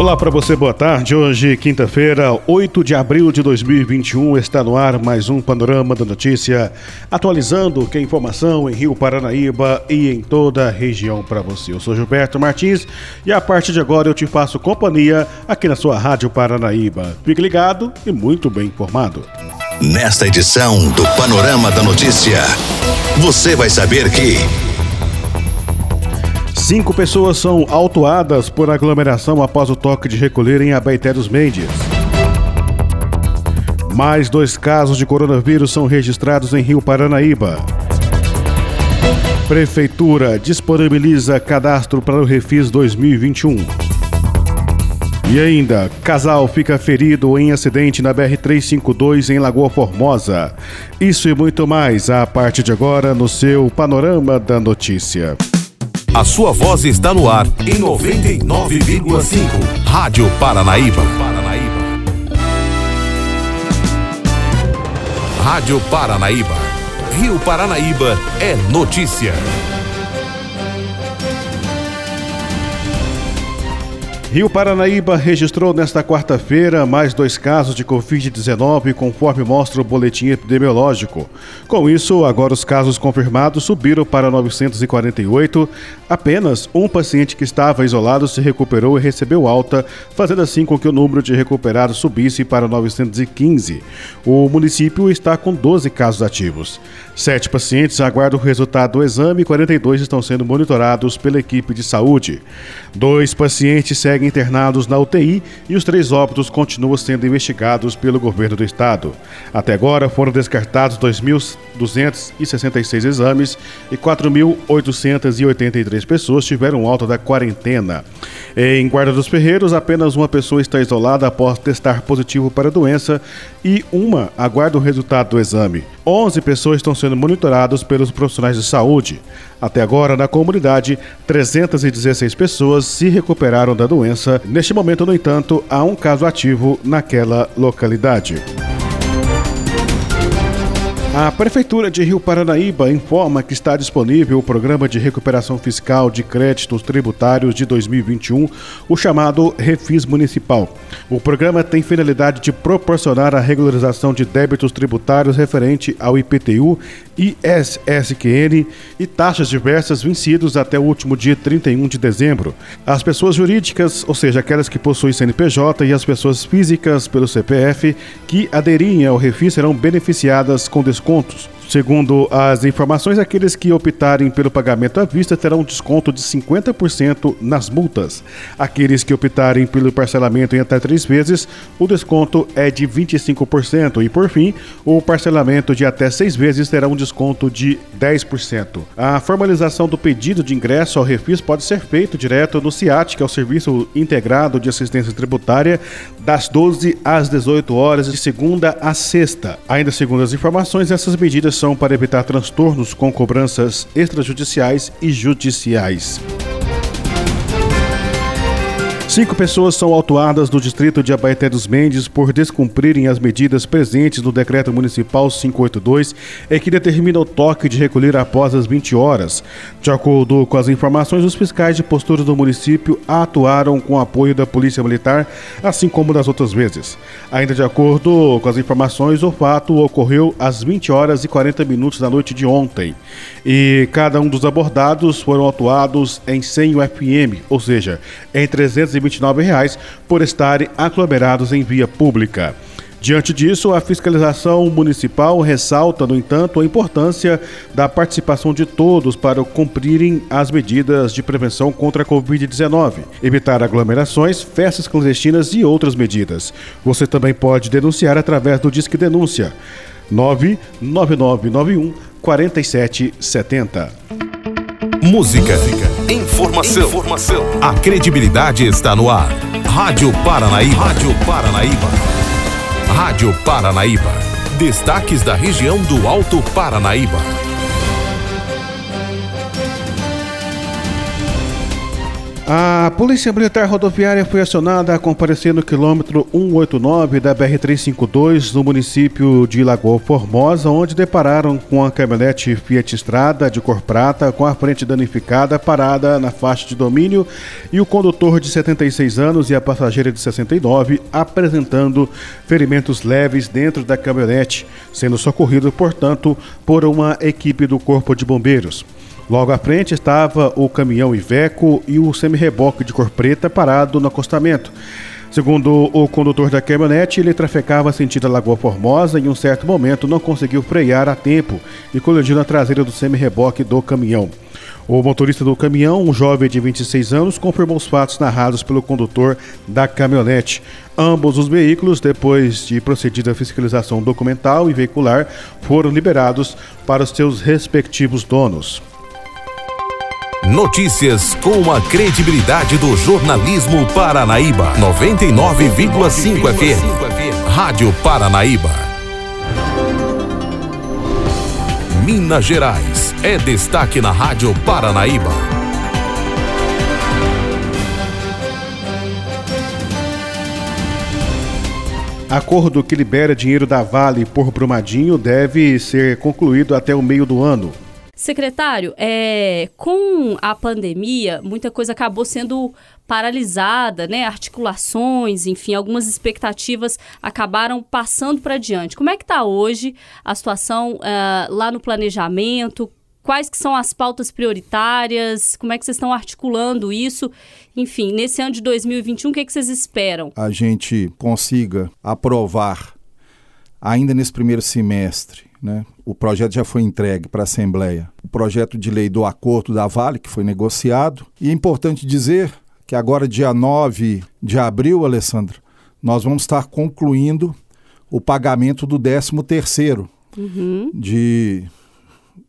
Olá para você, boa tarde. Hoje, quinta-feira, 8 de abril de 2021, está no ar mais um Panorama da Notícia, atualizando que a informação em Rio Paranaíba e em toda a região para você. Eu sou Gilberto Martins e a partir de agora eu te faço companhia aqui na sua Rádio Paranaíba. Fique ligado e muito bem informado. Nesta edição do Panorama da Notícia, você vai saber que. Cinco pessoas são autuadas por aglomeração após o toque de recolher em Abaeté dos Mendes. Mais dois casos de coronavírus são registrados em Rio Paranaíba. Prefeitura disponibiliza cadastro para o Refis 2021. E ainda, casal fica ferido em acidente na BR-352 em Lagoa Formosa. Isso e muito mais a partir de agora no seu Panorama da Notícia. A sua voz está no ar em 99,5. Rádio Paranaíba. Rádio Paranaíba. Rio Paranaíba é notícia. Rio Paranaíba registrou nesta quarta-feira mais dois casos de Covid-19, conforme mostra o boletim epidemiológico. Com isso, agora os casos confirmados subiram para 948. Apenas um paciente que estava isolado se recuperou e recebeu alta, fazendo assim com que o número de recuperados subisse para 915. O município está com 12 casos ativos. Sete pacientes aguardam o resultado do exame e 42 estão sendo monitorados pela equipe de saúde. Dois pacientes seguem internados na UTI e os três óbitos continuam sendo investigados pelo governo do estado. Até agora foram descartados 2.266 exames e 4.883 pessoas tiveram alta da quarentena. Em Guarda dos Ferreiros, apenas uma pessoa está isolada após testar positivo para a doença e uma aguarda o resultado do exame. 11 pessoas estão sendo monitoradas pelos profissionais de saúde. Até agora, na comunidade, 316 pessoas se recuperaram da doença. Neste momento, no entanto, há um caso ativo naquela localidade. A Prefeitura de Rio Paranaíba informa que está disponível o Programa de Recuperação Fiscal de Créditos Tributários de 2021, o chamado Refis Municipal. O programa tem finalidade de proporcionar a regularização de débitos tributários referente ao IPTU, ISSQN e taxas diversas vencidos até o último dia 31 de dezembro. As pessoas jurídicas, ou seja, aquelas que possuem CNPJ e as pessoas físicas pelo CPF que aderirem ao Refis serão beneficiadas com desconto descontos. Segundo as informações, aqueles que optarem pelo pagamento à vista terão desconto de 50% nas multas. Aqueles que optarem pelo parcelamento em até três vezes, o desconto é de 25%. E por fim, o parcelamento de até seis vezes terá um desconto de 10%. A formalização do pedido de ingresso ao refis pode ser feito direto no CIAT, que é o Serviço Integrado de Assistência Tributária, das 12 às 18 horas, de segunda a sexta. Ainda segundo as informações, essas medidas são para evitar transtornos com cobranças extrajudiciais e judiciais. Cinco pessoas são autuadas do distrito de Abaeté dos Mendes por descumprirem as medidas presentes no Decreto Municipal 582, em que determina o toque de recolher após as 20 horas. De acordo com as informações, os fiscais de postura do município atuaram com apoio da Polícia Militar, assim como das outras vezes. Ainda de acordo com as informações, o fato ocorreu às 20 horas e 40 minutos da noite de ontem. E cada um dos abordados foram autuados em 100 UFM, ou seja, em 300 reais por estarem aglomerados em via pública. Diante disso, a fiscalização municipal ressalta, no entanto, a importância da participação de todos para cumprirem as medidas de prevenção contra a Covid-19, evitar aglomerações, festas clandestinas e outras medidas. Você também pode denunciar através do Disque Denúncia 99991 4770. Música Informação. Informação. A credibilidade está no ar. Rádio Paranaíba. Rádio Paranaíba. Rádio Paranaíba. Destaques da região do Alto Paranaíba. A Polícia Militar Rodoviária foi acionada a comparecer no quilômetro 189 da BR-352, no município de Lagoa Formosa, onde depararam com a caminhonete Fiat Estrada de cor prata com a frente danificada parada na faixa de domínio e o condutor de 76 anos e a passageira de 69 apresentando ferimentos leves dentro da caminhonete, sendo socorrido, portanto, por uma equipe do Corpo de Bombeiros. Logo à frente estava o caminhão Iveco e o semi-reboque de cor preta parado no acostamento. Segundo o condutor da caminhonete, ele trafegava sentido Lagoa Formosa e em um certo momento não conseguiu frear a tempo e colidiu na traseira do semi-reboque do caminhão. O motorista do caminhão, um jovem de 26 anos, confirmou os fatos narrados pelo condutor da caminhonete. Ambos os veículos, depois de procedida fiscalização documental e veicular, foram liberados para os seus respectivos donos. Notícias com a credibilidade do jornalismo Paranaíba. 99,5 FM. Rádio Paranaíba. Minas Gerais é destaque na Rádio Paranaíba. Acordo que libera dinheiro da Vale por Brumadinho deve ser concluído até o meio do ano. Secretário, é, com a pandemia, muita coisa acabou sendo paralisada, né? Articulações, enfim, algumas expectativas acabaram passando para diante. Como é que está hoje a situação uh, lá no planejamento? Quais que são as pautas prioritárias? Como é que vocês estão articulando isso? Enfim, nesse ano de 2021, o que, é que vocês esperam? A gente consiga aprovar ainda nesse primeiro semestre né? O projeto já foi entregue para a Assembleia. O projeto de lei do acordo da Vale, que foi negociado. E é importante dizer que agora, dia 9 de abril, Alessandra, nós vamos estar concluindo o pagamento do 13 terceiro uhum. de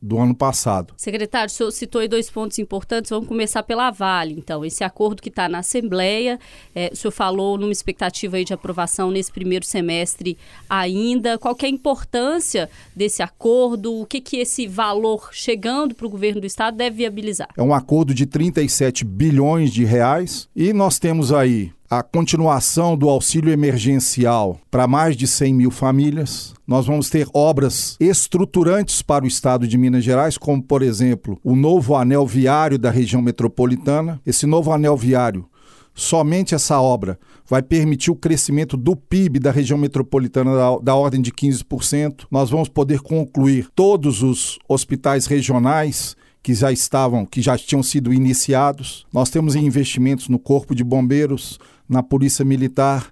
do ano passado. Secretário, o senhor citou aí dois pontos importantes. Vamos começar pela Vale, então. Esse acordo que está na Assembleia, é, o senhor falou numa expectativa aí de aprovação nesse primeiro semestre ainda. Qual é a importância desse acordo? O que, que esse valor chegando para o governo do Estado deve viabilizar? É um acordo de 37 bilhões de reais e nós temos aí a continuação do auxílio emergencial para mais de 100 mil famílias. Nós vamos ter obras estruturantes para o estado de Minas Gerais, como, por exemplo, o novo anel viário da região metropolitana. Esse novo anel viário Somente essa obra vai permitir o crescimento do PIB da região metropolitana da, da, ordem de 15%. Nós vamos poder concluir todos os hospitais regionais que já estavam, que já tinham sido iniciados. Nós temos investimentos no Corpo de Bombeiros, na Polícia Militar,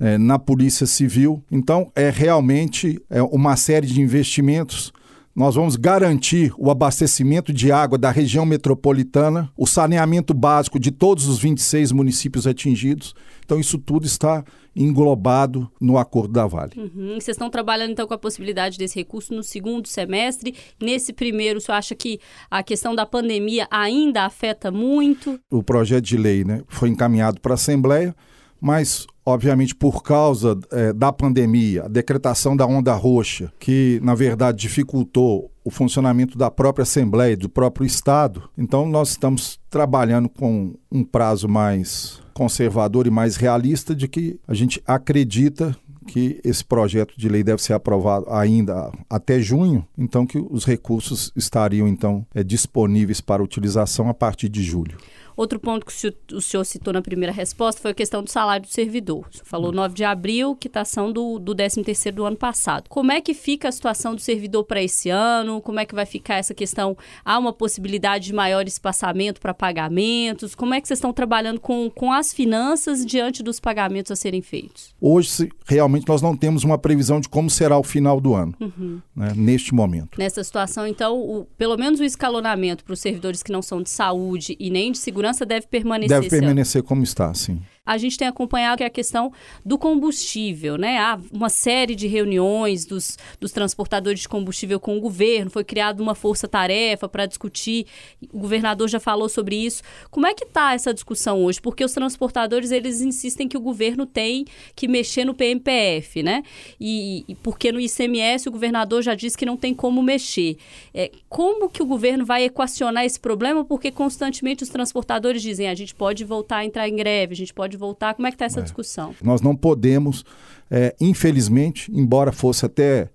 é, na Polícia Civil. Então, é realmente é uma série de investimentos. Nós vamos garantir o abastecimento de água da região metropolitana, o saneamento básico de todos os 26 municípios atingidos. Então, isso tudo está englobado no acordo da Vale. Uhum. Vocês estão trabalhando então com a possibilidade desse recurso no segundo semestre. Nesse primeiro, o senhor acha que a questão da pandemia ainda afeta muito? O projeto de lei né, foi encaminhado para a Assembleia, mas obviamente por causa é, da pandemia, a decretação da onda roxa, que na verdade dificultou o funcionamento da própria Assembleia, do próprio Estado. Então nós estamos trabalhando com um prazo mais conservador e mais realista de que a gente acredita que esse projeto de lei deve ser aprovado ainda até junho, então que os recursos estariam então é, disponíveis para utilização a partir de julho. Outro ponto que o senhor citou na primeira resposta foi a questão do salário do servidor. O senhor falou 9 de abril, quitação do, do 13º do ano passado. Como é que fica a situação do servidor para esse ano? Como é que vai ficar essa questão? Há uma possibilidade de maior espaçamento para pagamentos? Como é que vocês estão trabalhando com, com as finanças diante dos pagamentos a serem feitos? Hoje, realmente, nós não temos uma previsão de como será o final do ano, uhum. né, neste momento. Nessa situação, então, o, pelo menos o escalonamento para os servidores que não são de saúde e nem de segurança segurança deve permanecer. Deve permanecer como está, sim. A gente tem acompanhado que é a questão do combustível, né? Há uma série de reuniões dos, dos transportadores de combustível com o governo, foi criada uma força-tarefa para discutir, o governador já falou sobre isso. Como é que está essa discussão hoje? Porque os transportadores, eles insistem que o governo tem que mexer no PMPF, né? E, e porque no ICMS o governador já disse que não tem como mexer. É, como que o governo vai equacionar esse problema? Porque constantemente os transportadores dizem, a gente pode voltar a entrar em greve, a gente pode voltar? Como é que está essa é. discussão? Nós não podemos, é, infelizmente, embora fosse até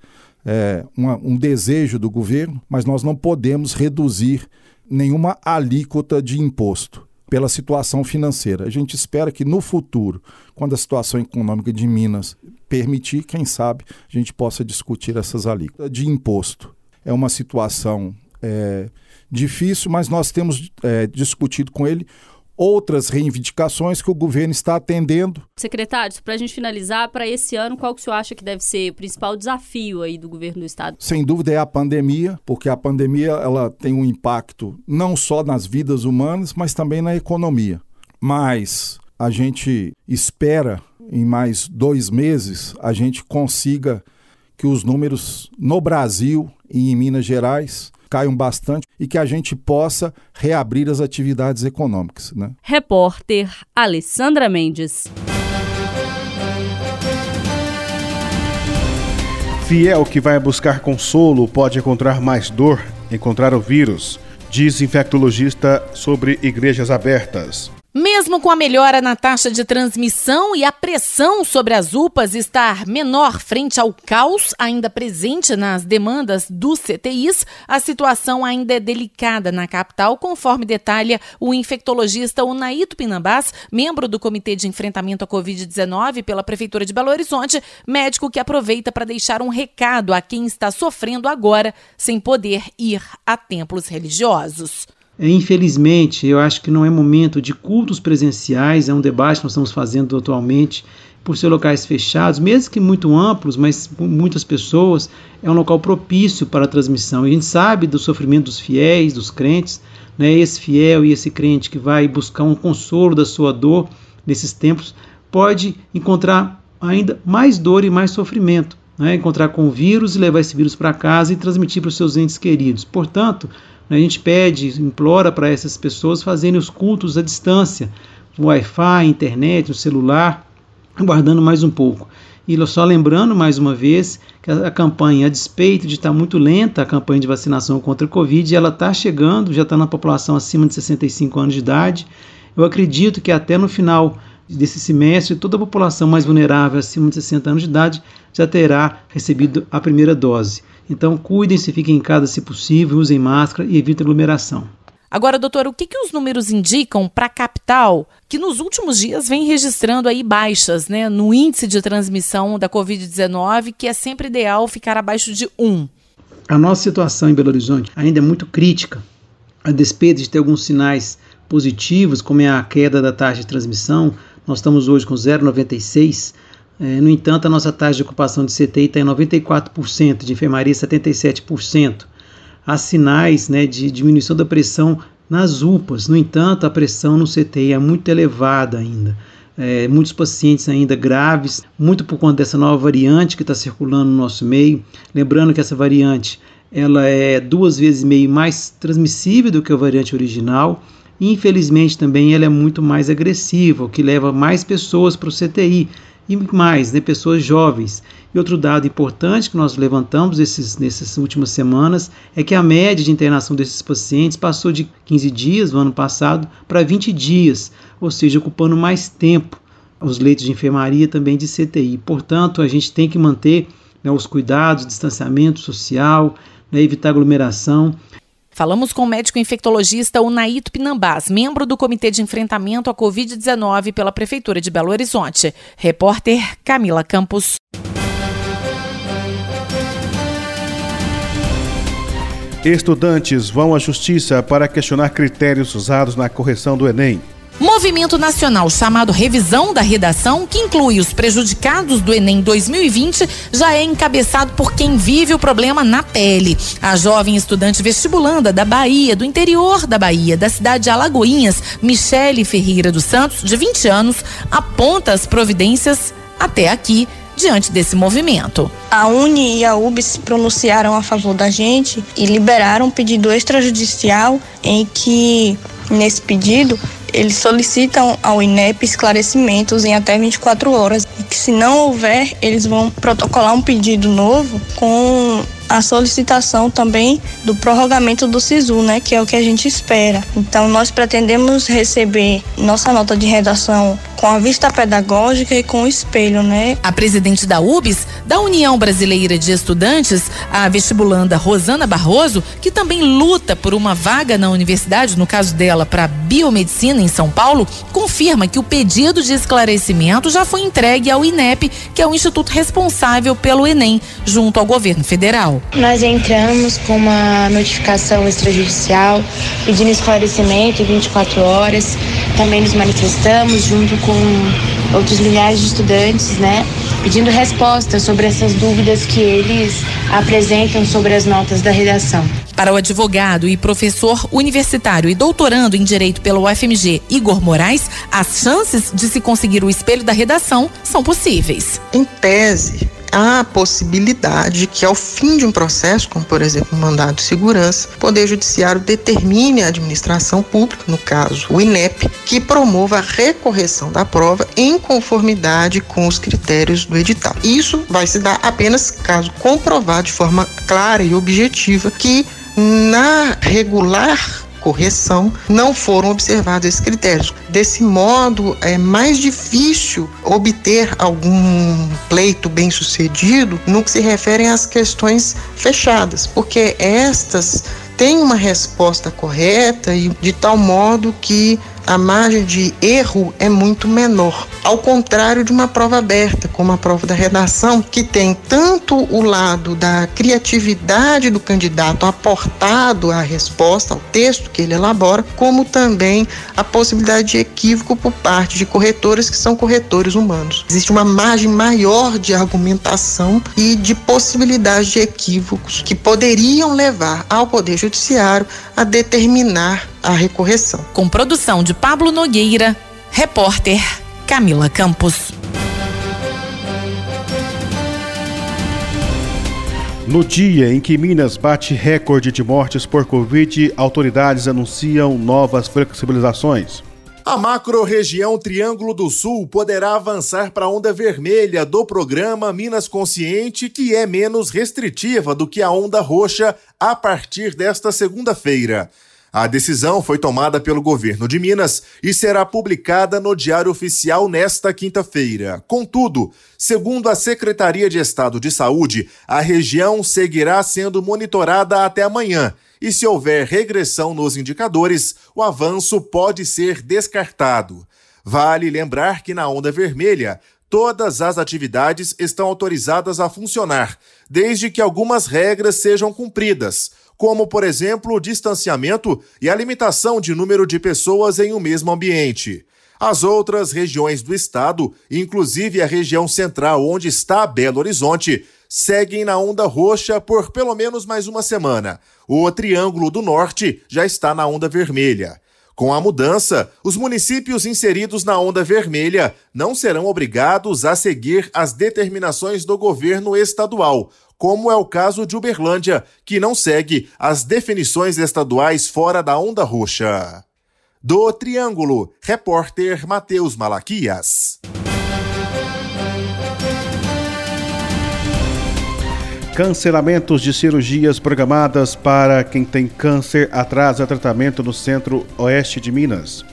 é, uma, um desejo do governo, mas nós não podemos reduzir nenhuma alíquota de imposto pela situação financeira. A gente espera que no futuro, quando a situação econômica de Minas permitir, quem sabe, a gente possa discutir essas alíquotas de imposto. É uma situação é, difícil, mas nós temos é, discutido com ele outras reivindicações que o governo está atendendo. Secretário, para a gente finalizar, para esse ano, qual que o senhor acha que deve ser o principal desafio aí do governo do estado? Sem dúvida é a pandemia, porque a pandemia ela tem um impacto não só nas vidas humanas, mas também na economia. Mas a gente espera em mais dois meses a gente consiga que os números no Brasil e em Minas Gerais caiam bastante e que a gente possa reabrir as atividades econômicas. Né? Repórter Alessandra Mendes. Fiel que vai buscar consolo pode encontrar mais dor, encontrar o vírus, diz infectologista sobre igrejas abertas. Mesmo com a melhora na taxa de transmissão e a pressão sobre as UPAs estar menor frente ao caos ainda presente nas demandas dos CTIs, a situação ainda é delicada na capital, conforme detalha o infectologista Unaito Pinambás, membro do Comitê de Enfrentamento à Covid-19 pela Prefeitura de Belo Horizonte, médico que aproveita para deixar um recado a quem está sofrendo agora sem poder ir a templos religiosos. É, infelizmente, eu acho que não é momento de cultos presenciais, é um debate que nós estamos fazendo atualmente, por ser locais fechados, mesmo que muito amplos, mas muitas pessoas, é um local propício para a transmissão. A gente sabe do sofrimento dos fiéis, dos crentes, né? esse fiel e esse crente que vai buscar um consolo da sua dor nesses tempos, pode encontrar ainda mais dor e mais sofrimento. Né? Encontrar com o vírus e levar esse vírus para casa e transmitir para os seus entes queridos. Portanto, a gente pede, implora para essas pessoas fazerem os cultos à distância, Wi-Fi, internet, o celular, aguardando mais um pouco. E só lembrando mais uma vez que a, campanha, a despeito de estar muito lenta, a campanha de vacinação contra a Covid, ela está chegando, já está na população acima de 65 anos de idade. Eu acredito que até no final desse semestre, toda a população mais vulnerável, acima de 60 anos de idade, já terá recebido a primeira dose. Então, cuidem-se, fiquem em casa se possível, usem máscara e evitem aglomeração. Agora, doutor, o que, que os números indicam para a capital, que nos últimos dias vem registrando aí baixas né, no índice de transmissão da Covid-19, que é sempre ideal ficar abaixo de 1? A nossa situação em Belo Horizonte ainda é muito crítica, a despeito de ter alguns sinais positivos, como é a queda da taxa de transmissão, nós estamos hoje com 0,96, é, no entanto, a nossa taxa de ocupação de CTI está em 94%, de enfermaria 77%. Há sinais né, de diminuição da pressão nas UPAs. No entanto, a pressão no CTI é muito elevada ainda. É, muitos pacientes ainda graves, muito por conta dessa nova variante que está circulando no nosso meio. Lembrando que essa variante ela é duas vezes e meio mais transmissível do que a variante original. Infelizmente, também ela é muito mais agressiva, o que leva mais pessoas para o CTI e mais, né, pessoas jovens. E outro dado importante que nós levantamos esses, nessas últimas semanas é que a média de internação desses pacientes passou de 15 dias no ano passado para 20 dias, ou seja, ocupando mais tempo os leitos de enfermaria também de CTI. Portanto, a gente tem que manter né, os cuidados, distanciamento social, né, evitar aglomeração. Falamos com o médico infectologista Unaito Pinambás, membro do Comitê de Enfrentamento à Covid-19 pela Prefeitura de Belo Horizonte. Repórter Camila Campos. Estudantes vão à justiça para questionar critérios usados na correção do Enem. Movimento nacional chamado Revisão da Redação, que inclui os prejudicados do Enem 2020, já é encabeçado por quem vive o problema na pele. A jovem estudante vestibulanda da Bahia, do interior da Bahia, da cidade de Alagoinhas, Michele Ferreira dos Santos, de 20 anos, aponta as providências até aqui diante desse movimento. A Uni e a UB se pronunciaram a favor da gente e liberaram um pedido extrajudicial em que, nesse pedido, eles solicitam ao INEP esclarecimentos em até 24 horas e que se não houver, eles vão protocolar um pedido novo com a solicitação também do prorrogamento do SISU, né, que é o que a gente espera. Então nós pretendemos receber nossa nota de redação com a vista pedagógica e com o espelho, né? A presidente da UBS, da União Brasileira de Estudantes, a vestibulanda Rosana Barroso, que também luta por uma vaga na universidade, no caso dela para biomedicina em São Paulo, confirma que o pedido de esclarecimento já foi entregue ao INEP, que é o instituto responsável pelo Enem, junto ao governo federal. Nós entramos com uma notificação extrajudicial pedindo esclarecimento em 24 horas. Também nos manifestamos junto com outros milhares de estudantes, né, pedindo respostas sobre essas dúvidas que eles apresentam sobre as notas da redação. Para o advogado e professor universitário e doutorando em Direito pela UFMG, Igor Moraes, as chances de se conseguir o espelho da redação são possíveis. Em tese, há a possibilidade que, ao fim de um processo, como por exemplo um mandado de segurança, o Poder Judiciário determine a administração pública, no caso o INEP, que promova a recorreção da prova em conformidade com os critérios do edital. Isso vai se dar apenas caso comprovado de forma clara e objetiva que na regular correção, não foram observados esses critérios. Desse modo, é mais difícil obter algum pleito bem sucedido no que se refere às questões fechadas, porque estas têm uma resposta correta e de tal modo que a margem de erro é muito menor. Ao contrário de uma prova aberta, como a prova da redação, que tem tanto o lado da criatividade do candidato aportado à resposta, ao texto que ele elabora, como também a possibilidade de equívoco por parte de corretores que são corretores humanos. Existe uma margem maior de argumentação e de possibilidade de equívocos que poderiam levar ao Poder Judiciário a determinar a recorreção. Com produção de Pablo Nogueira, repórter Camila Campos. No dia em que Minas bate recorde de mortes por Covid, autoridades anunciam novas flexibilizações. A macro-região Triângulo do Sul poderá avançar para a onda vermelha do programa Minas Consciente, que é menos restritiva do que a onda roxa a partir desta segunda-feira. A decisão foi tomada pelo governo de Minas e será publicada no Diário Oficial nesta quinta-feira. Contudo, segundo a Secretaria de Estado de Saúde, a região seguirá sendo monitorada até amanhã. E se houver regressão nos indicadores, o avanço pode ser descartado. Vale lembrar que na onda vermelha, todas as atividades estão autorizadas a funcionar, desde que algumas regras sejam cumpridas como, por exemplo, o distanciamento e a limitação de número de pessoas em um mesmo ambiente. As outras regiões do estado, inclusive a região central onde está Belo Horizonte, seguem na onda roxa por pelo menos mais uma semana. O Triângulo do Norte já está na onda vermelha. Com a mudança, os municípios inseridos na onda vermelha não serão obrigados a seguir as determinações do governo estadual, como é o caso de Uberlândia, que não segue as definições estaduais fora da onda roxa. Do Triângulo, repórter Matheus Malaquias. Cancelamentos de cirurgias programadas para quem tem câncer atrasa tratamento no centro-oeste de Minas.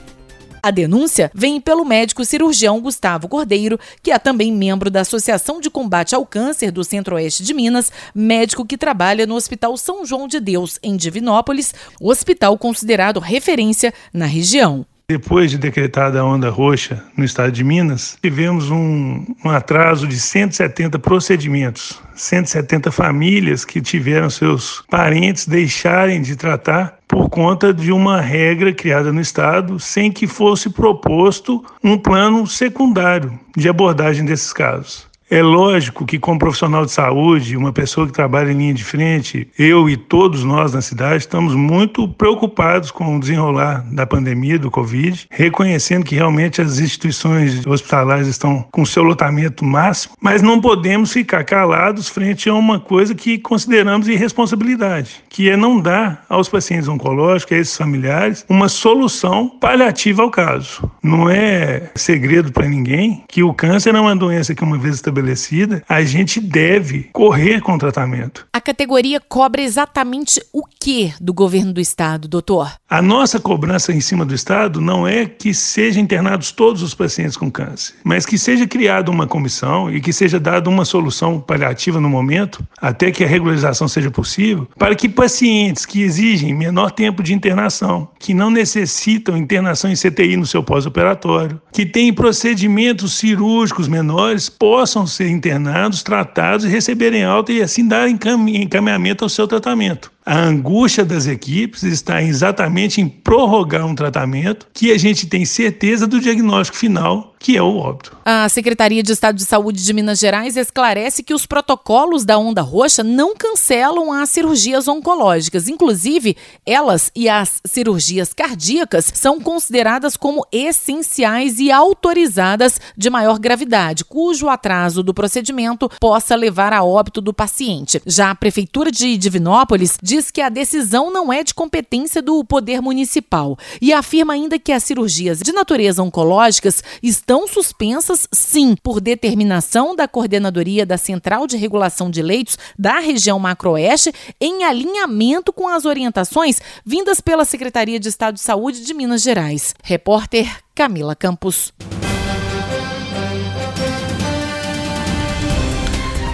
A denúncia vem pelo médico cirurgião Gustavo Cordeiro, que é também membro da Associação de Combate ao Câncer do Centro-Oeste de Minas, médico que trabalha no Hospital São João de Deus, em Divinópolis, hospital considerado referência na região. Depois de decretada a onda roxa no estado de Minas, tivemos um, um, atraso de 170 procedimentos, 170 famílias que tiveram seus parentes deixarem de tratar por conta de uma regra criada no estado sem que fosse proposto um plano secundário de abordagem desses casos. É lógico que, como profissional de saúde, uma pessoa que trabalha em linha de frente, eu e todos nós na cidade estamos muito preocupados com o desenrolar da pandemia do Covid, reconhecendo que realmente as instituições hospitalares estão com seu lotamento máximo, mas não podemos ficar calados frente a uma coisa que consideramos irresponsabilidade, que é não dar aos pacientes oncológicos, a esses familiares, uma solução paliativa ao caso. Não é segredo para ninguém que o câncer é uma doença que, uma vez estabelecida, estabelecida, a gente deve correr com o tratamento. A categoria cobra exatamente o que do governo do estado, doutor? A nossa cobrança em cima do estado não é que sejam internados todos os pacientes com câncer, mas que seja criada uma comissão e que seja dada uma solução paliativa no momento, até que a regularização seja possível, para que pacientes que exigem menor tempo de internação, que não necessitam internação em CTI no seu pós-operatório, que têm procedimentos cirúrgicos menores, possam ser internados, tratados e receberem alta e assim dar encaminhamento ao seu tratamento. A angústia das equipes está exatamente em prorrogar um tratamento que a gente tem certeza do diagnóstico final, que é o óbito. A Secretaria de Estado de Saúde de Minas Gerais esclarece que os protocolos da onda roxa não cancelam as cirurgias oncológicas. Inclusive, elas e as cirurgias cardíacas são consideradas como essenciais e autorizadas de maior gravidade, cujo atraso do procedimento possa levar a óbito do paciente. Já a Prefeitura de Divinópolis diz que a decisão não é de competência do Poder Municipal e afirma ainda que as cirurgias de natureza oncológicas estão suspensas, sim, por determinação da Coordenadoria da Central de Regulação de Leitos da região Macroeste, em alinhamento com as orientações vindas pela Secretaria de Estado de Saúde de Minas Gerais. Repórter Camila Campos.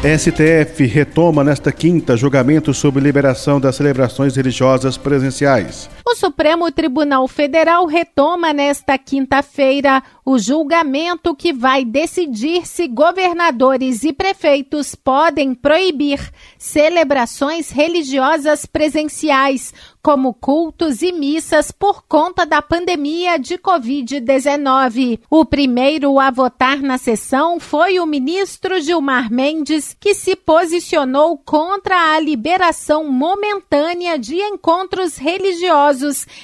STF retoma nesta quinta julgamento sobre liberação das celebrações religiosas presenciais. O Supremo Tribunal Federal retoma nesta quinta-feira o julgamento que vai decidir se governadores e prefeitos podem proibir celebrações religiosas presenciais, como cultos e missas, por conta da pandemia de Covid-19. O primeiro a votar na sessão foi o ministro Gilmar Mendes, que se posicionou contra a liberação momentânea de encontros religiosos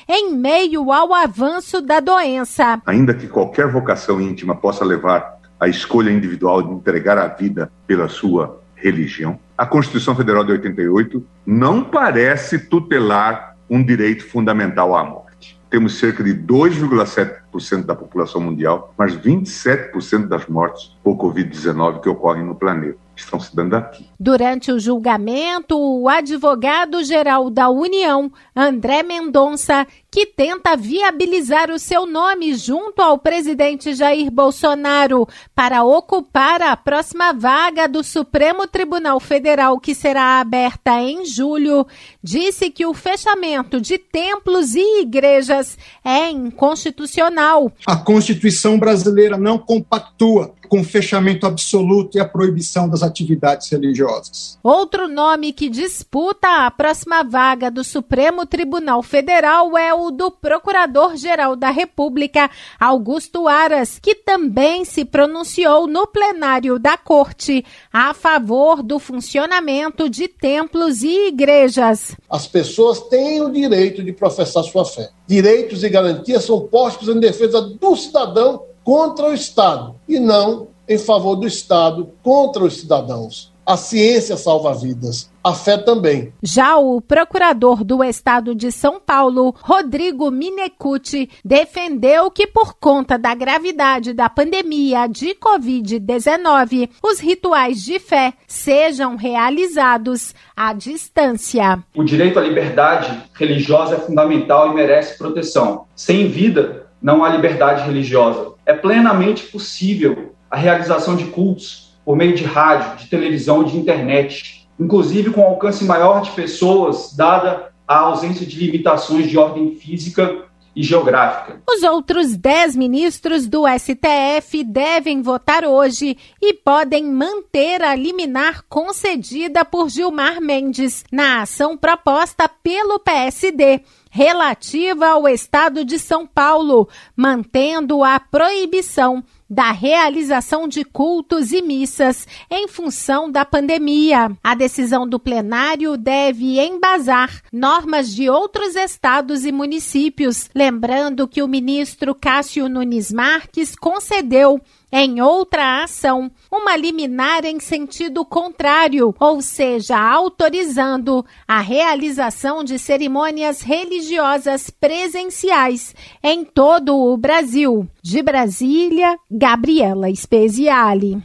em meio ao avanço da doença. Ainda que qualquer vocação íntima possa levar à escolha individual de entregar a vida pela sua religião, a Constituição Federal de 88 não parece tutelar um direito fundamental à morte. Temos cerca de 2,7% da população mundial, mas 27% das mortes por Covid-19 que ocorrem no planeta estão se dando aqui. Durante o julgamento, o advogado-geral da União, André Mendonça, que tenta viabilizar o seu nome junto ao presidente Jair Bolsonaro para ocupar a próxima vaga do Supremo Tribunal Federal, que será aberta em julho, disse que o fechamento de templos e igrejas é inconstitucional. A Constituição brasileira não compactua com o fechamento absoluto e a proibição das atividades religiosas. Outro nome que disputa a próxima vaga do Supremo Tribunal Federal é o do Procurador-Geral da República, Augusto Aras, que também se pronunciou no plenário da Corte a favor do funcionamento de templos e igrejas. As pessoas têm o direito de professar sua fé. Direitos e garantias são postos em defesa do cidadão contra o Estado e não em favor do Estado contra os cidadãos. A ciência salva vidas, a fé também. Já o procurador do estado de São Paulo, Rodrigo Minecucci, defendeu que, por conta da gravidade da pandemia de Covid-19, os rituais de fé sejam realizados à distância. O direito à liberdade religiosa é fundamental e merece proteção. Sem vida, não há liberdade religiosa é plenamente possível a realização de cultos por meio de rádio, de televisão, de internet, inclusive com alcance maior de pessoas, dada a ausência de limitações de ordem física e geográfica. Os outros 10 ministros do STF devem votar hoje e podem manter a liminar concedida por Gilmar Mendes na ação proposta pelo PSD relativa ao estado de São Paulo, mantendo a proibição da realização de cultos e missas em função da pandemia. A decisão do plenário deve embasar normas de outros estados e municípios, lembrando que o ministro Cássio Nunes Marques concedeu em outra ação, uma liminar em sentido contrário, ou seja, autorizando a realização de cerimônias religiosas presenciais em todo o Brasil. De Brasília, Gabriela Speziale.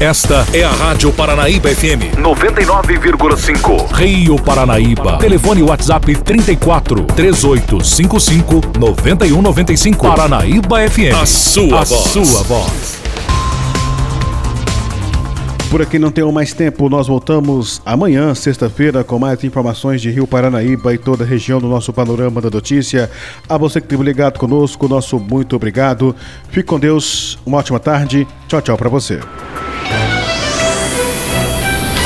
Esta é a Rádio Paranaíba FM 99,5. Rio Paranaíba. Telefone WhatsApp 34 3855 9195. Paranaíba FM. A sua a voz. Sua voz. Por aqui não tenho mais tempo, nós voltamos amanhã, sexta-feira, com mais informações de Rio Paranaíba e toda a região do nosso panorama da notícia. A você que esteve ligado conosco, nosso muito obrigado. Fique com Deus, uma ótima tarde. Tchau, tchau para você.